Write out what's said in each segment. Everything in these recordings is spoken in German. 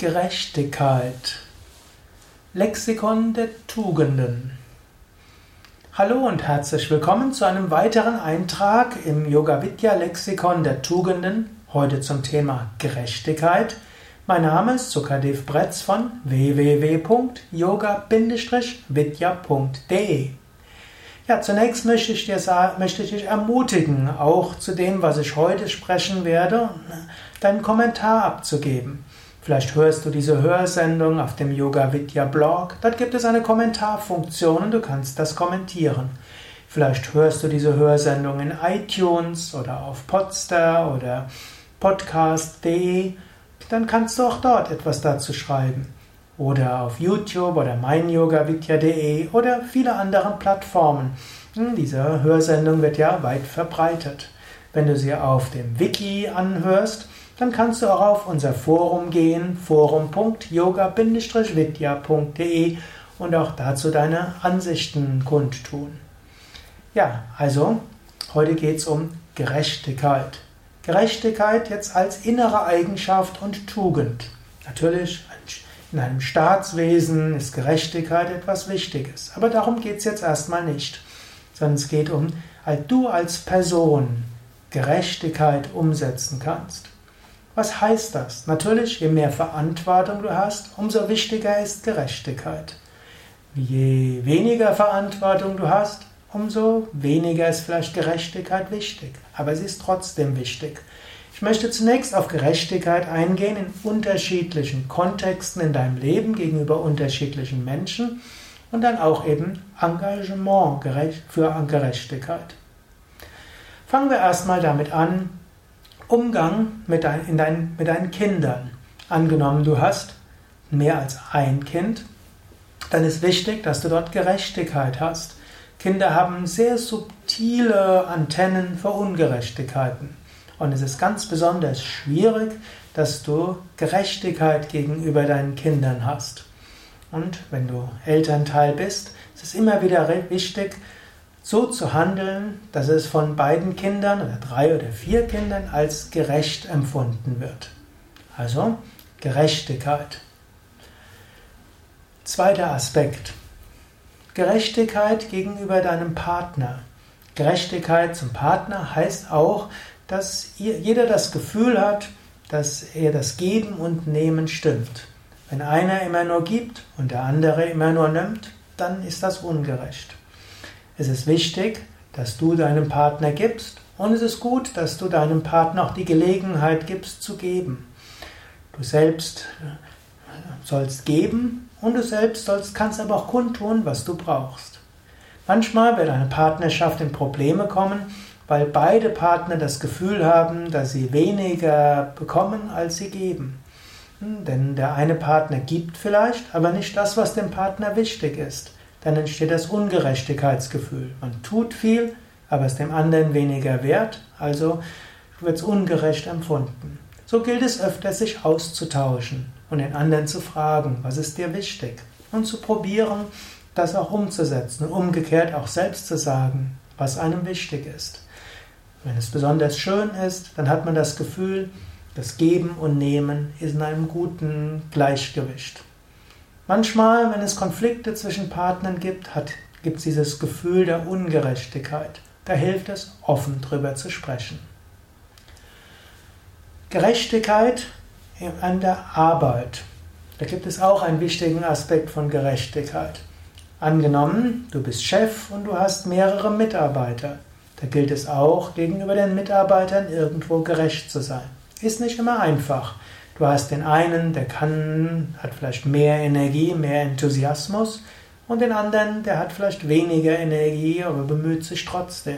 Gerechtigkeit. Lexikon der Tugenden. Hallo und herzlich willkommen zu einem weiteren Eintrag im Yoga Vidya Lexikon der Tugenden, heute zum Thema Gerechtigkeit. Mein Name ist Sukadev Bretz von www.yoga-vidya.de. Ja, zunächst möchte ich, dir möchte ich dich ermutigen, auch zu dem, was ich heute sprechen werde, deinen Kommentar abzugeben. Vielleicht hörst du diese Hörsendung auf dem Yoga Vidya Blog. Dort gibt es eine Kommentarfunktion und du kannst das kommentieren. Vielleicht hörst du diese Hörsendung in iTunes oder auf Podster oder podcast.de. Dann kannst du auch dort etwas dazu schreiben. Oder auf YouTube oder meinyogavidya.de oder viele andere Plattformen. Hm, diese Hörsendung wird ja weit verbreitet. Wenn du sie auf dem Wiki anhörst, dann kannst du auch auf unser Forum gehen, forum.yoga-vidya.de und auch dazu deine Ansichten kundtun. Ja, also heute geht es um Gerechtigkeit. Gerechtigkeit jetzt als innere Eigenschaft und Tugend. Natürlich, in einem Staatswesen ist Gerechtigkeit etwas Wichtiges, aber darum geht es jetzt erstmal nicht, sondern es geht um, als du als Person Gerechtigkeit umsetzen kannst. Was heißt das? Natürlich, je mehr Verantwortung du hast, umso wichtiger ist Gerechtigkeit. Je weniger Verantwortung du hast, umso weniger ist vielleicht Gerechtigkeit wichtig. Aber sie ist trotzdem wichtig. Ich möchte zunächst auf Gerechtigkeit eingehen in unterschiedlichen Kontexten in deinem Leben gegenüber unterschiedlichen Menschen und dann auch eben Engagement für Gerechtigkeit. Fangen wir erstmal damit an, Umgang mit, dein, dein, mit deinen Kindern. Angenommen, du hast mehr als ein Kind, dann ist wichtig, dass du dort Gerechtigkeit hast. Kinder haben sehr subtile Antennen für Ungerechtigkeiten. Und es ist ganz besonders schwierig, dass du Gerechtigkeit gegenüber deinen Kindern hast. Und wenn du Elternteil bist, ist es immer wieder wichtig, so zu handeln, dass es von beiden Kindern oder drei oder vier Kindern als gerecht empfunden wird. Also Gerechtigkeit. Zweiter Aspekt. Gerechtigkeit gegenüber deinem Partner. Gerechtigkeit zum Partner heißt auch, dass jeder das Gefühl hat, dass er das Geben und Nehmen stimmt. Wenn einer immer nur gibt und der andere immer nur nimmt, dann ist das ungerecht. Es ist wichtig, dass du deinem Partner gibst und es ist gut, dass du deinem Partner auch die Gelegenheit gibst zu geben. Du selbst äh, sollst geben und du selbst sollst, kannst aber auch kundtun, was du brauchst. Manchmal wird eine Partnerschaft in Probleme kommen, weil beide Partner das Gefühl haben, dass sie weniger bekommen, als sie geben. Hm, denn der eine Partner gibt vielleicht, aber nicht das, was dem Partner wichtig ist dann entsteht das Ungerechtigkeitsgefühl. Man tut viel, aber ist dem anderen weniger wert, also wird es ungerecht empfunden. So gilt es öfter, sich auszutauschen und den anderen zu fragen, was ist dir wichtig? Und zu probieren, das auch umzusetzen und umgekehrt auch selbst zu sagen, was einem wichtig ist. Wenn es besonders schön ist, dann hat man das Gefühl, das Geben und Nehmen ist in einem guten Gleichgewicht. Manchmal, wenn es Konflikte zwischen Partnern gibt, gibt es dieses Gefühl der Ungerechtigkeit. Da hilft es, offen drüber zu sprechen. Gerechtigkeit an der Arbeit. Da gibt es auch einen wichtigen Aspekt von Gerechtigkeit. Angenommen, du bist Chef und du hast mehrere Mitarbeiter. Da gilt es auch, gegenüber den Mitarbeitern irgendwo gerecht zu sein. Ist nicht immer einfach. Du hast den einen, der kann, hat vielleicht mehr Energie, mehr Enthusiasmus und den anderen, der hat vielleicht weniger Energie, aber bemüht sich trotzdem.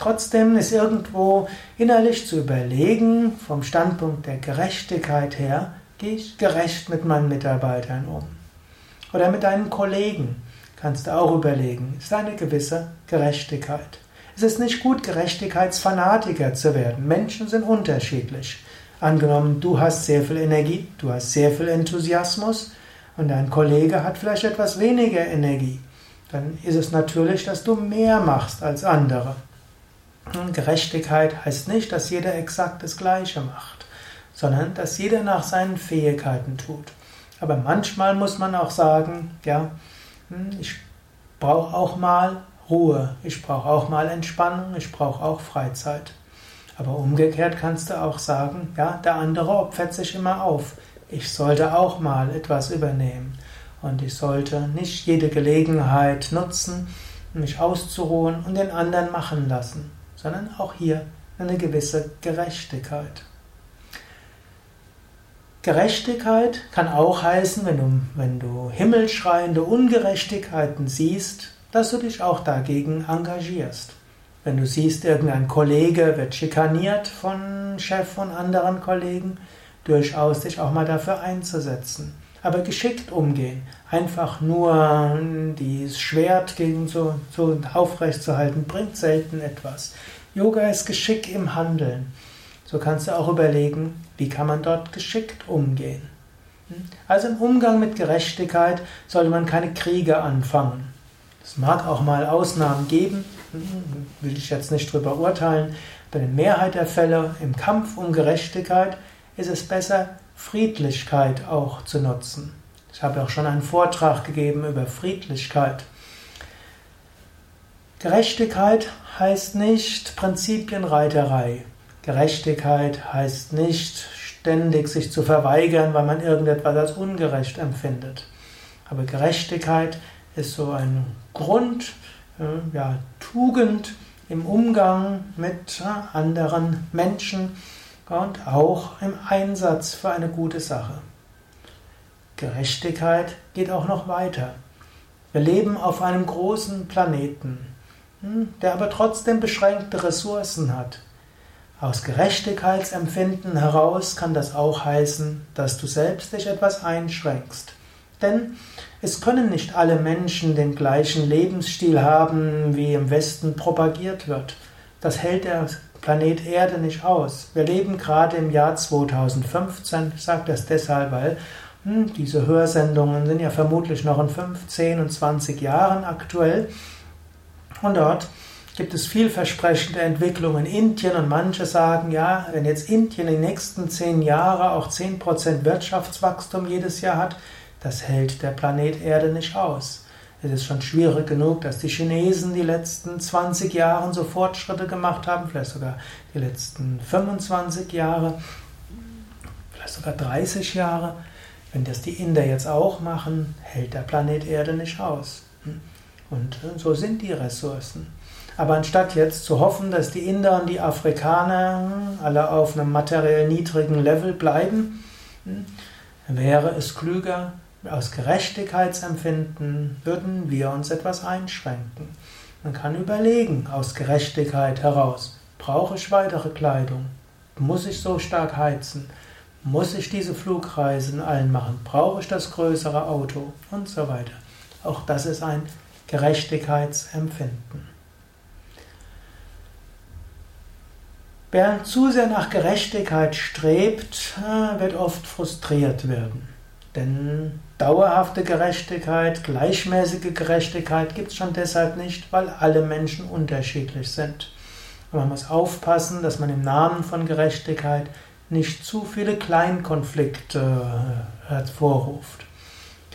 Trotzdem ist irgendwo innerlich zu überlegen, vom Standpunkt der Gerechtigkeit her, gehe ich gerecht mit meinen Mitarbeitern um. Oder mit deinen Kollegen kannst du auch überlegen, ist eine gewisse Gerechtigkeit. Es ist nicht gut, Gerechtigkeitsfanatiker zu werden. Menschen sind unterschiedlich. Angenommen, du hast sehr viel Energie, du hast sehr viel Enthusiasmus und dein Kollege hat vielleicht etwas weniger Energie. Dann ist es natürlich, dass du mehr machst als andere. Und Gerechtigkeit heißt nicht, dass jeder exakt das Gleiche macht, sondern dass jeder nach seinen Fähigkeiten tut. Aber manchmal muss man auch sagen, ja, hm, ich brauche auch mal Ruhe, ich brauche auch mal Entspannung, ich brauche auch Freizeit. Aber umgekehrt kannst du auch sagen, ja, der andere opfert sich immer auf. Ich sollte auch mal etwas übernehmen. Und ich sollte nicht jede Gelegenheit nutzen, mich auszuruhen und den anderen machen lassen, sondern auch hier eine gewisse Gerechtigkeit. Gerechtigkeit kann auch heißen, wenn du, wenn du himmelschreiende Ungerechtigkeiten siehst, dass du dich auch dagegen engagierst. Wenn du siehst, irgendein Kollege wird schikaniert von Chef und anderen Kollegen, durchaus dich auch mal dafür einzusetzen. Aber geschickt umgehen, einfach nur das Schwert gegen so, so aufrecht zu halten, bringt selten etwas. Yoga ist Geschick im Handeln. So kannst du auch überlegen, wie kann man dort geschickt umgehen. Also im Umgang mit Gerechtigkeit sollte man keine Kriege anfangen. Es mag auch mal Ausnahmen geben, will ich jetzt nicht drüber urteilen. Bei der Mehrheit der Fälle im Kampf um Gerechtigkeit ist es besser, Friedlichkeit auch zu nutzen. Ich habe auch schon einen Vortrag gegeben über Friedlichkeit. Gerechtigkeit heißt nicht Prinzipienreiterei. Gerechtigkeit heißt nicht ständig sich zu verweigern, weil man irgendetwas als ungerecht empfindet. Aber Gerechtigkeit ist so ein Grund, ja, Tugend im Umgang mit äh, anderen Menschen und auch im Einsatz für eine gute Sache. Gerechtigkeit geht auch noch weiter. Wir leben auf einem großen Planeten, hm, der aber trotzdem beschränkte Ressourcen hat. Aus Gerechtigkeitsempfinden heraus kann das auch heißen, dass du selbst dich etwas einschränkst. Denn es können nicht alle Menschen den gleichen Lebensstil haben, wie im Westen propagiert wird. Das hält der Planet Erde nicht aus. Wir leben gerade im Jahr 2015. Ich sage das deshalb, weil hm, diese Hörsendungen sind ja vermutlich noch in 15 und 20 Jahren aktuell. Und dort gibt es vielversprechende Entwicklungen in Indien und manche sagen, ja, wenn jetzt Indien in den nächsten zehn Jahren auch 10% Wirtschaftswachstum jedes Jahr hat, das hält der Planet Erde nicht aus. Es ist schon schwierig genug, dass die Chinesen die letzten 20 Jahre so Fortschritte gemacht haben, vielleicht sogar die letzten 25 Jahre, vielleicht sogar 30 Jahre. Wenn das die Inder jetzt auch machen, hält der Planet Erde nicht aus. Und so sind die Ressourcen. Aber anstatt jetzt zu hoffen, dass die Inder und die Afrikaner alle auf einem materiell niedrigen Level bleiben, wäre es klüger, aus Gerechtigkeitsempfinden würden wir uns etwas einschränken. Man kann überlegen, aus Gerechtigkeit heraus, brauche ich weitere Kleidung? Muss ich so stark heizen? Muss ich diese Flugreisen allen machen? Brauche ich das größere Auto? Und so weiter. Auch das ist ein Gerechtigkeitsempfinden. Wer zu sehr nach Gerechtigkeit strebt, äh, wird oft frustriert werden. Denn dauerhafte Gerechtigkeit, gleichmäßige Gerechtigkeit gibt es schon deshalb nicht, weil alle Menschen unterschiedlich sind. Und man muss aufpassen, dass man im Namen von Gerechtigkeit nicht zu viele Kleinkonflikte äh, hervorruft.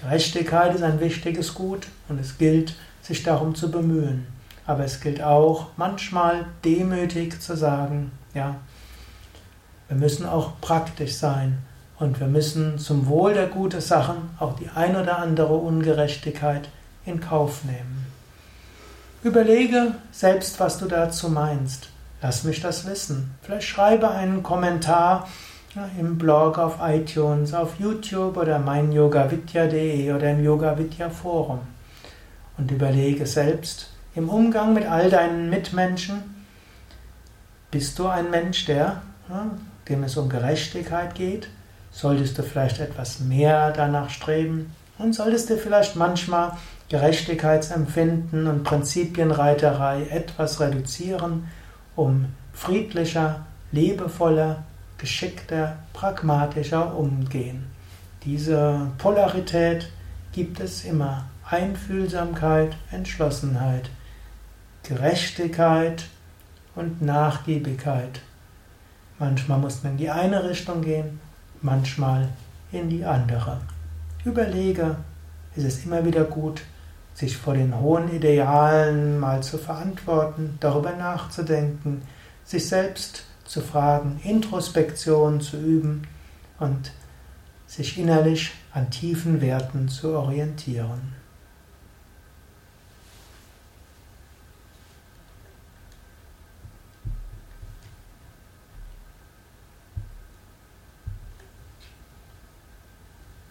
Gerechtigkeit ist ein wichtiges Gut und es gilt, sich darum zu bemühen. Aber es gilt auch, manchmal demütig zu sagen, ja, wir müssen auch praktisch sein und wir müssen zum Wohl der guten Sachen auch die ein oder andere Ungerechtigkeit in Kauf nehmen. Überlege selbst, was du dazu meinst. Lass mich das wissen. Vielleicht schreibe einen Kommentar im Blog, auf iTunes, auf YouTube oder meinyogavidya.de oder im Yoga Vidya Forum. Und überlege selbst im Umgang mit all deinen Mitmenschen, bist du ein Mensch, der, dem es um Gerechtigkeit geht? Solltest du vielleicht etwas mehr danach streben? Und solltest du vielleicht manchmal Gerechtigkeitsempfinden und Prinzipienreiterei etwas reduzieren, um friedlicher, liebevoller, geschickter, pragmatischer umgehen. Diese Polarität gibt es immer. Einfühlsamkeit, Entschlossenheit, Gerechtigkeit, und Nachgiebigkeit. Manchmal muss man in die eine Richtung gehen, manchmal in die andere. Überlege, ist es immer wieder gut, sich vor den hohen Idealen mal zu verantworten, darüber nachzudenken, sich selbst zu fragen, Introspektion zu üben und sich innerlich an tiefen Werten zu orientieren.